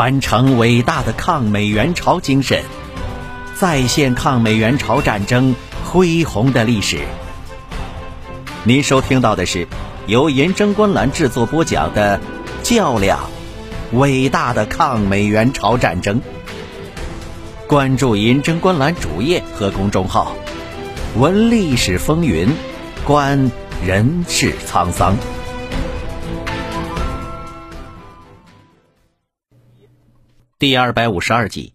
传承伟大的抗美援朝精神，再现抗美援朝战争恢宏的历史。您收听到的是由银针观澜制作播讲的《较量：伟大的抗美援朝战争》。关注银针观澜主页和公众号，闻历史风云，观人世沧桑。第二百五十二集，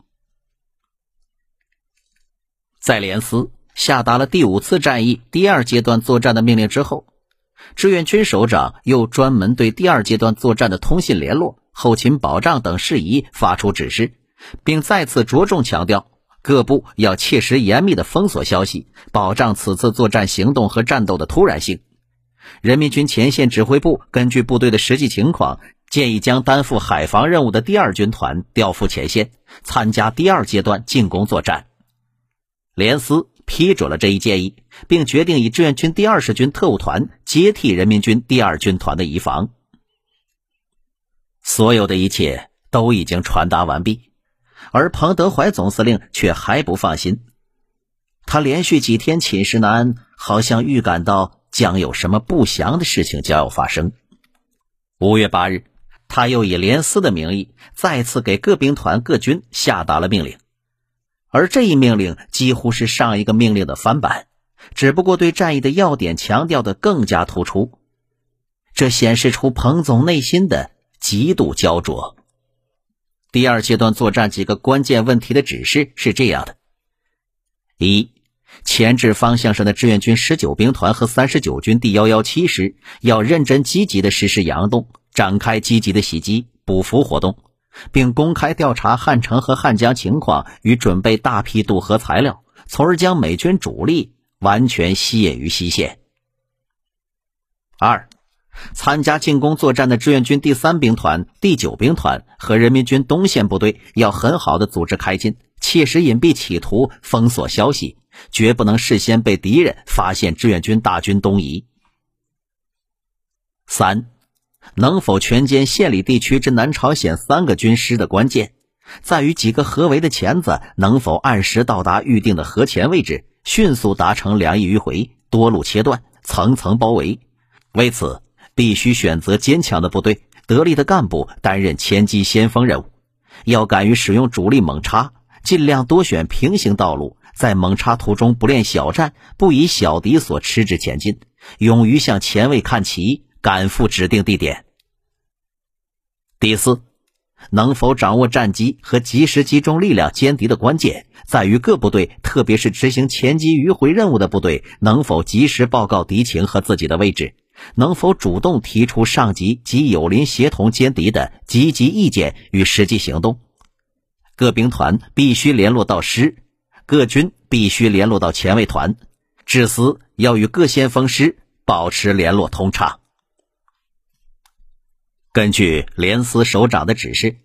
在连斯下达了第五次战役第二阶段作战的命令之后，志愿军首长又专门对第二阶段作战的通信联络、后勤保障等事宜发出指示，并再次着重强调各部要切实严密的封锁消息，保障此次作战行动和战斗的突然性。人民军前线指挥部根据部队的实际情况。建议将担负海防任务的第二军团调赴前线，参加第二阶段进攻作战。联司批准了这一建议，并决定以志愿军第二十军特务团接替人民军第二军团的移防。所有的一切都已经传达完毕，而彭德怀总司令却还不放心。他连续几天寝食难安，好像预感到将有什么不祥的事情将要发生。五月八日。他又以连司的名义再次给各兵团、各军下达了命令，而这一命令几乎是上一个命令的翻版，只不过对战役的要点强调的更加突出。这显示出彭总内心的极度焦灼。第二阶段作战几个关键问题的指示是这样的：一、前置方向上的志愿军十九兵团和三十九军第幺幺七师要认真积极的实施佯动。展开积极的袭击、补俘活动，并公开调查汉城和汉江情况与准备大批渡河材料，从而将美军主力完全吸引于西线。二、参加进攻作战的志愿军第三兵团、第九兵团和人民军东线部队要很好的组织开进，切实隐蔽企图，封锁消息，绝不能事先被敌人发现志愿军大军东移。三。能否全歼县里地区之南朝鲜三个军师的关键，在于几个合围的钳子能否按时到达预定的核前位置，迅速达成两翼迂回、多路切断、层层包围。为此，必须选择坚强的部队、得力的干部担任前击先锋任务，要敢于使用主力猛插，尽量多选平行道路，在猛插途中不练小战，不以小敌所吃之前进，勇于向前卫看齐。赶赴指定地点。第四，能否掌握战机和及时集中力量歼敌的关键，在于各部队，特别是执行前击迂回任务的部队，能否及时报告敌情和自己的位置，能否主动提出上级及友邻协同歼敌的积极意见与实际行动。各兵团必须联络到师，各军必须联络到前卫团，至司要与各先锋师保持联络通畅。根据联司首长的指示，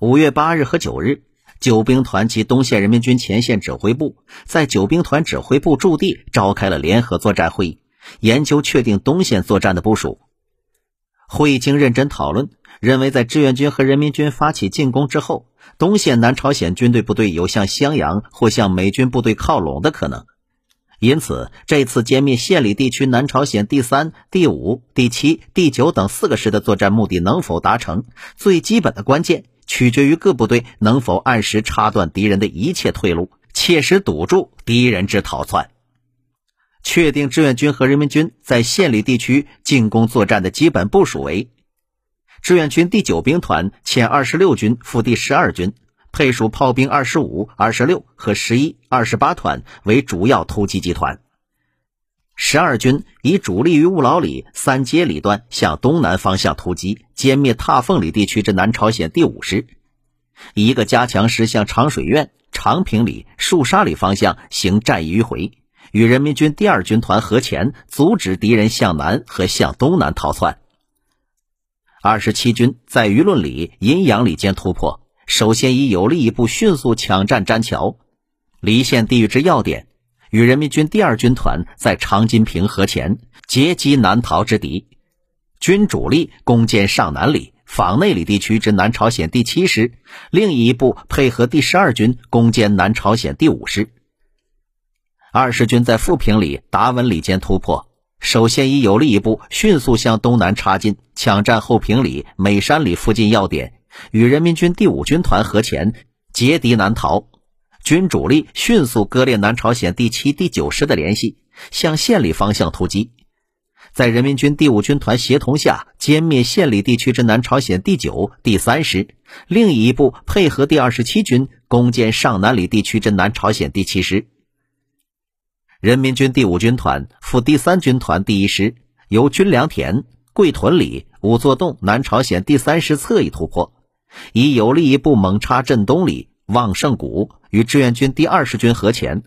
五月八日和九日，九兵团及东线人民军前线指挥部在九兵团指挥部驻地召开了联合作战会议，研究确定东线作战的部署。会议经认真讨论，认为在志愿军和人民军发起进攻之后，东线南朝鲜军队部队有向襄阳或向美军部队靠拢的可能。因此，这次歼灭县里地区南朝鲜第三、第五、第七、第九等四个师的作战目的能否达成，最基本的关键取决于各部队能否按时插断敌人的一切退路，切实堵住敌人之逃窜。确定志愿军和人民军在县里地区进攻作战的基本部署为：志愿军第九兵团遣二十六军副第十二军。配属炮兵二十五、二十六和十一、二十八团为主要突击集团。十二军以主力于务老里、三街里段向东南方向突击，歼灭踏凤里地区之南朝鲜第五师。一个加强师向长水院、长平里、树沙里方向行战役迂回，与人民军第二军团合前，阻止敌人向南和向东南逃窜。二十七军在舆论里、阴阳里间突破。首先以有力一部迅速抢占詹桥，离线地域之要点，与人民军第二军团在长津平河前截击南逃之敌，军主力攻坚上南里，坊内里地区之南朝鲜第七师，另一部配合第十二军攻坚南朝鲜第五师。二十军在富平里、达文里间突破，首先以有利一部迅速向东南插进，抢占后平里、美山里附近要点，与人民军第五军团合前，截敌南逃。军主力迅速割裂南朝鲜第七、第九师的联系，向县里方向突击。在人民军第五军团协同下，歼灭县里地区之南朝鲜第九、第三师，另一部配合第二十七军攻坚上南里地区之南朝鲜第七师。人民军第五军团赴第三军团第一师，由军粮田、桂屯里、五座洞南朝鲜第三师侧翼突破，以有利一部猛插镇东里、望胜谷。与志愿军第二十军合前，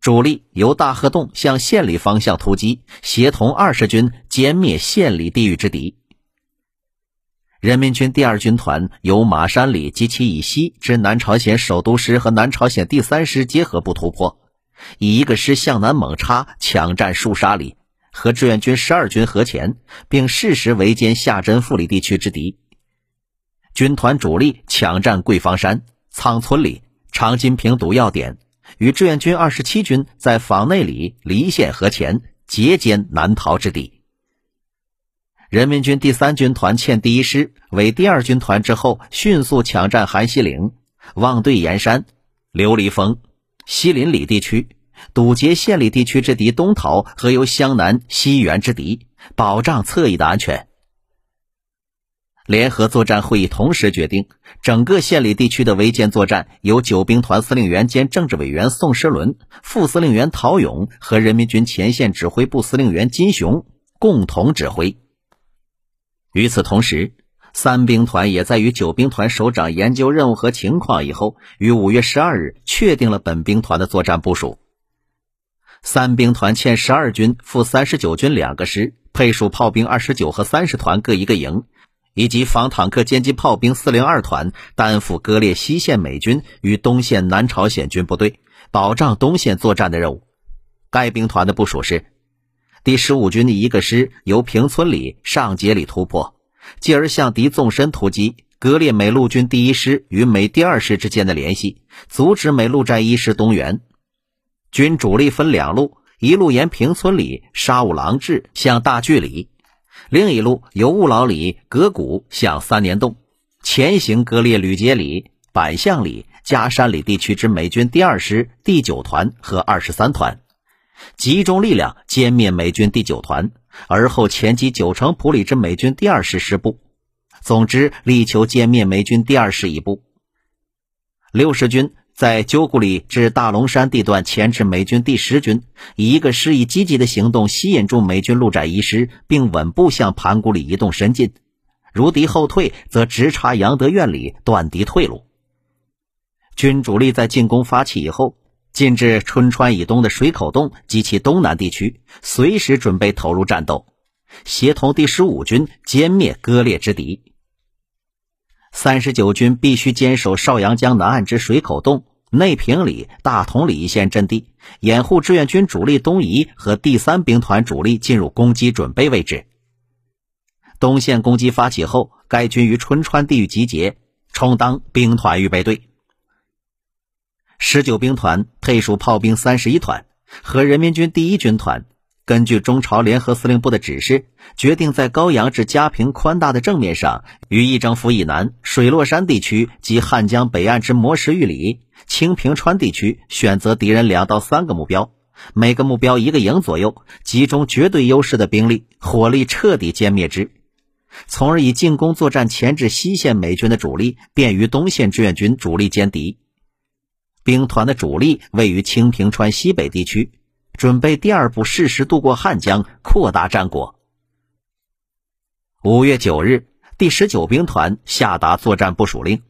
主力由大河洞向县里方向突击，协同二十军歼灭县里地域之敌。人民军第二军团由马山里及其以西之南朝鲜首都师和南朝鲜第三师结合部突破，以一个师向南猛插，抢占树沙里，和志愿军十二军合前，并适时围歼下真富里地区之敌。军团主力抢占桂芳山、仓村里。长津平堵要点，与志愿军二十七军在坊内里、离县河前截歼南逃之敌。人民军第三军团欠第一师为第二军团之后，迅速抢占韩西岭、望对岩山、琉璃峰、西林里地区，堵截县里地区之敌东逃和由湘南西援之敌，保障侧翼的安全。联合作战会议同时决定，整个县里地区的围歼作战由九兵团司令员兼政治委员宋时轮、副司令员陶勇和人民军前线指挥部司令员金雄共同指挥。与此同时，三兵团也在与九兵团首长研究任务和情况以后，于五月十二日确定了本兵团的作战部署。三兵团欠十二军副三十九军两个师，配属炮兵二十九和三十团各一个营。以及防坦克歼击炮兵四零二团担负割裂西线美军与东线南朝鲜军部队，保障东线作战的任务。该兵团的部署是：第十五军的一个师由平村里、上街里突破，继而向敌纵深突击，割裂美陆军第一师与美第二师之间的联系，阻止美陆战一师东援。军主力分两路，一路沿平村里、沙五郎治向大巨里。另一路由务老里、葛谷向三年洞，前行割裂吕杰里、板巷里、加山里地区之美军第二师第九团和二十三团，集中力量歼灭美军第九团，而后前击九城普里之美军第二师师部。总之，力求歼灭美军第二师一部。六十军。在鸠谷里至大龙山地段牵制美军第十军，以一个师以积极的行动吸引住美军陆战一师，并稳步向盘古里移动深进。如敌后退，则直插杨德院里，断敌退路。军主力在进攻发起以后，进至春川以东的水口洞及其东南地区，随时准备投入战斗，协同第十五军歼灭割裂之敌。三十九军必须坚守邵阳江南岸之水口洞、内平里、大同里一线阵地，掩护志愿军主力东移和第三兵团主力进入攻击准备位置。东线攻击发起后，该军于春川地域集结，充当兵团预备队。十九兵团配属炮兵三十一团和人民军第一军团。根据中朝联合司令部的指示，决定在高阳至嘉平宽大的正面上，于义政府以南水落山地区及汉江北岸之磨石峪里、清平川地区，选择敌人两到三个目标，每个目标一个营左右，集中绝对优势的兵力，火力彻底歼灭之，从而以进攻作战钳制西线美军的主力，便于东线志愿军主力歼敌。兵团的主力位于清平川西北地区。准备第二步适时渡过汉江，扩大战果。五月九日，第十九兵团下达作战部署令：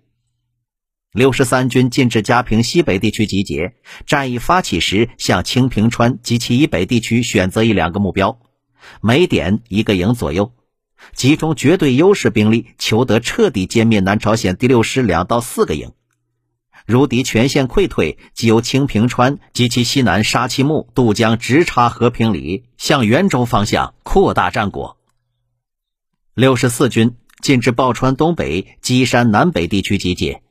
六十三军进至嘉平西北地区集结，战役发起时，向清平川及其以北地区选择一两个目标，每点一个营左右，集中绝对优势兵力，求得彻底歼灭南朝鲜第六师两到四个营。如敌全线溃退，即由清平川及其西南沙崎木渡江，直插和平里，向元州方向扩大战果。六十四军进至报川东北、基山南北地区集结。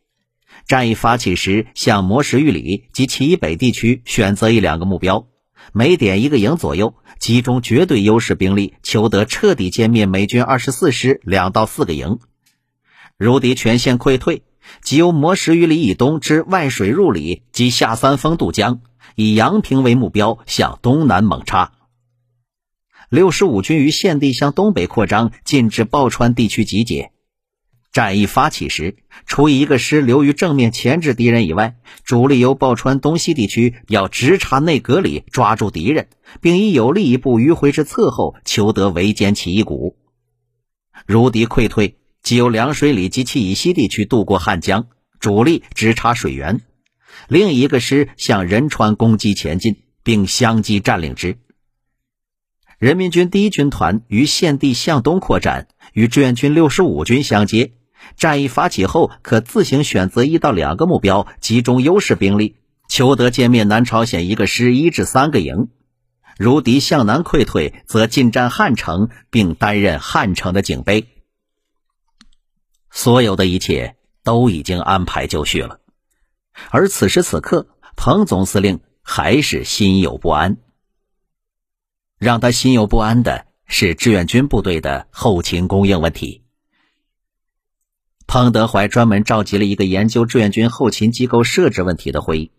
战役发起时，向磨石峪里及其以北地区选择一两个目标，每点一个营左右，集中绝对优势兵力，求得彻底歼灭美军二十四师两到四个营。如敌全线溃退，即由磨石峪里以东之外水入里及下三丰渡江，以阳平为目标，向东南猛插。六十五军于现地向东北扩张，进至鲍川地区集结。战役发起时，除一个师留于正面钳制敌人以外，主力由鲍川东西地区要直插内阁里，抓住敌人，并以有力一部迂回至侧后，求得围歼其一股。如敌溃退，即由凉水里及其以西地区渡过汉江，主力直插水源，另一个师向仁川攻击前进，并相继占领之。人民军第一军团于现地向东扩展，与志愿军六十五军相接。战役发起后，可自行选择一到两个目标，集中优势兵力，求得歼灭南朝鲜一个师一至三个营。如敌向南溃退，则进占汉城，并担任汉城的警备。所有的一切都已经安排就绪了，而此时此刻，彭总司令还是心有不安。让他心有不安的是志愿军部队的后勤供应问题。彭德怀专门召集了一个研究志愿军后勤机构设置问题的会议。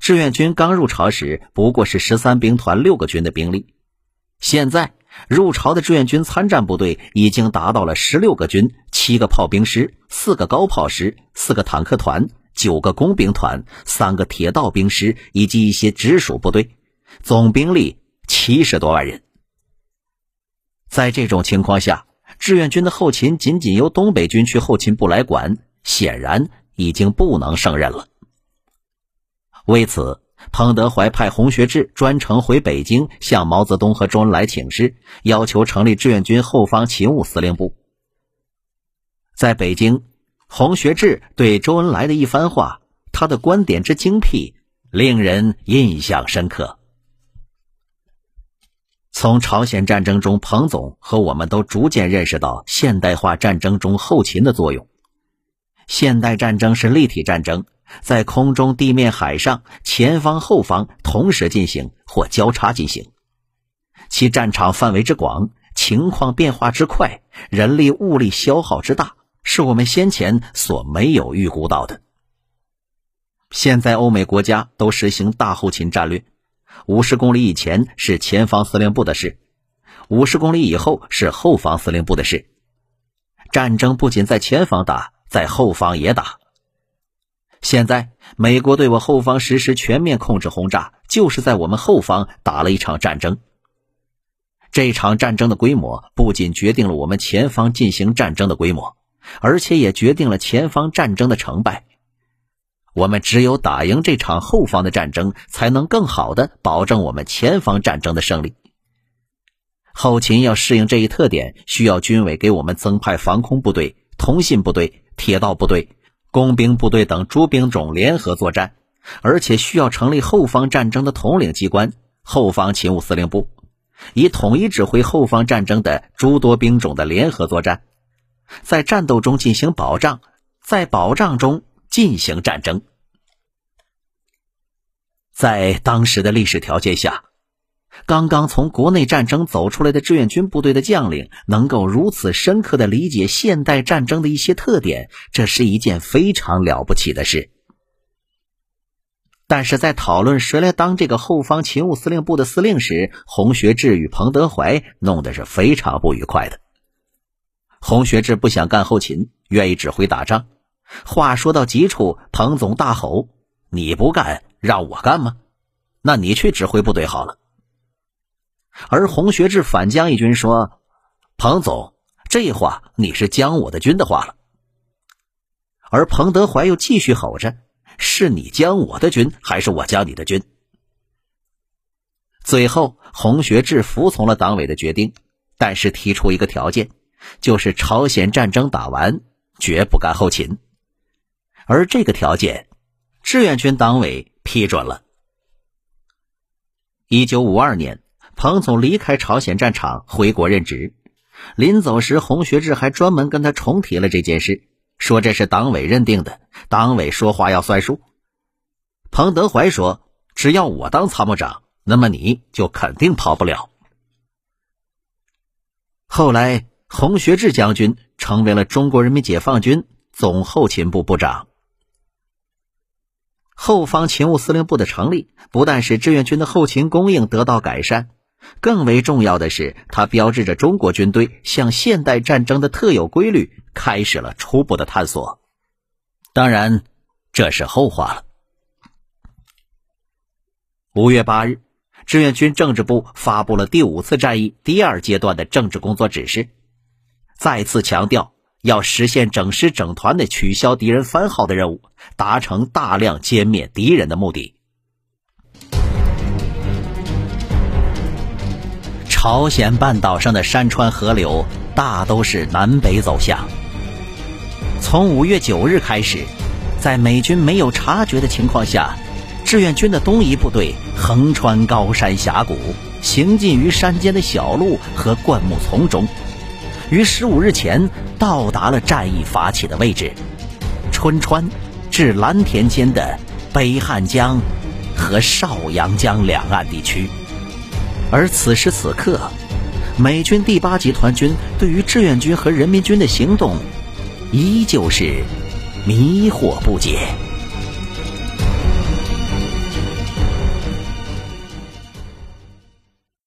志愿军刚入朝时不过是十三兵团六个军的兵力，现在入朝的志愿军参战部队已经达到了十六个军、七个炮兵师、四个高炮师、四个坦克团、九个工兵团、三个铁道兵师以及一些直属部队，总兵力。七十多万人，在这种情况下，志愿军的后勤仅仅由东北军区后勤部来管，显然已经不能胜任了。为此，彭德怀派洪学智专程回北京，向毛泽东和周恩来请示，要求成立志愿军后方勤务司令部。在北京，洪学智对周恩来的一番话，他的观点之精辟，令人印象深刻。从朝鲜战争中，彭总和我们都逐渐认识到现代化战争中后勤的作用。现代战争是立体战争，在空中、地面、海上，前方、后方同时进行或交叉进行，其战场范围之广，情况变化之快，人力物力消耗之大，是我们先前所没有预估到的。现在欧美国家都实行大后勤战略。五十公里以前是前方司令部的事，五十公里以后是后方司令部的事。战争不仅在前方打，在后方也打。现在美国对我后方实施全面控制轰炸，就是在我们后方打了一场战争。这场战争的规模不仅决定了我们前方进行战争的规模，而且也决定了前方战争的成败。我们只有打赢这场后方的战争，才能更好的保证我们前方战争的胜利。后勤要适应这一特点，需要军委给我们增派防空部队、通信部队、铁道部队、工兵部队等诸兵种联合作战，而且需要成立后方战争的统领机关——后方勤务司令部，以统一指挥后方战争的诸多兵种的联合作战，在战斗中进行保障，在保障中。进行战争，在当时的历史条件下，刚刚从国内战争走出来的志愿军部队的将领能够如此深刻的理解现代战争的一些特点，这是一件非常了不起的事。但是在讨论谁来当这个后方勤务司令部的司令时，洪学智与彭德怀弄得是非常不愉快的。洪学智不想干后勤，愿意指挥打仗。话说到极处，彭总大吼：“你不干，让我干吗？那你去指挥部队好了。”而洪学智反将一军说：“彭总，这话你是将我的军的话了。”而彭德怀又继续吼着：“是你将我的军，还是我将你的军？”最后，洪学智服从了党委的决定，但是提出一个条件，就是朝鲜战争打完，绝不干后勤。而这个条件，志愿军党委批准了。一九五二年，彭总离开朝鲜战场回国任职，临走时，洪学智还专门跟他重提了这件事，说这是党委认定的，党委说话要算数。彭德怀说：“只要我当参谋长，那么你就肯定跑不了。”后来，洪学智将军成为了中国人民解放军总后勤部部长。后方勤务司令部的成立，不但使志愿军的后勤供应得到改善，更为重要的是，它标志着中国军队向现代战争的特有规律开始了初步的探索。当然，这是后话了。五月八日，志愿军政治部发布了第五次战役第二阶段的政治工作指示，再次强调。要实现整师整团的取消敌人番号的任务，达成大量歼灭敌人的目的。朝鲜半岛上的山川河流大都是南北走向。从五月九日开始，在美军没有察觉的情况下，志愿军的东移部队横穿高山峡谷，行进于山间的小路和灌木丛中。于十五日前到达了战役发起的位置——春川至蓝田间的北汉江和邵阳江两岸地区。而此时此刻，美军第八集团军对于志愿军和人民军的行动，依旧是迷惑不解。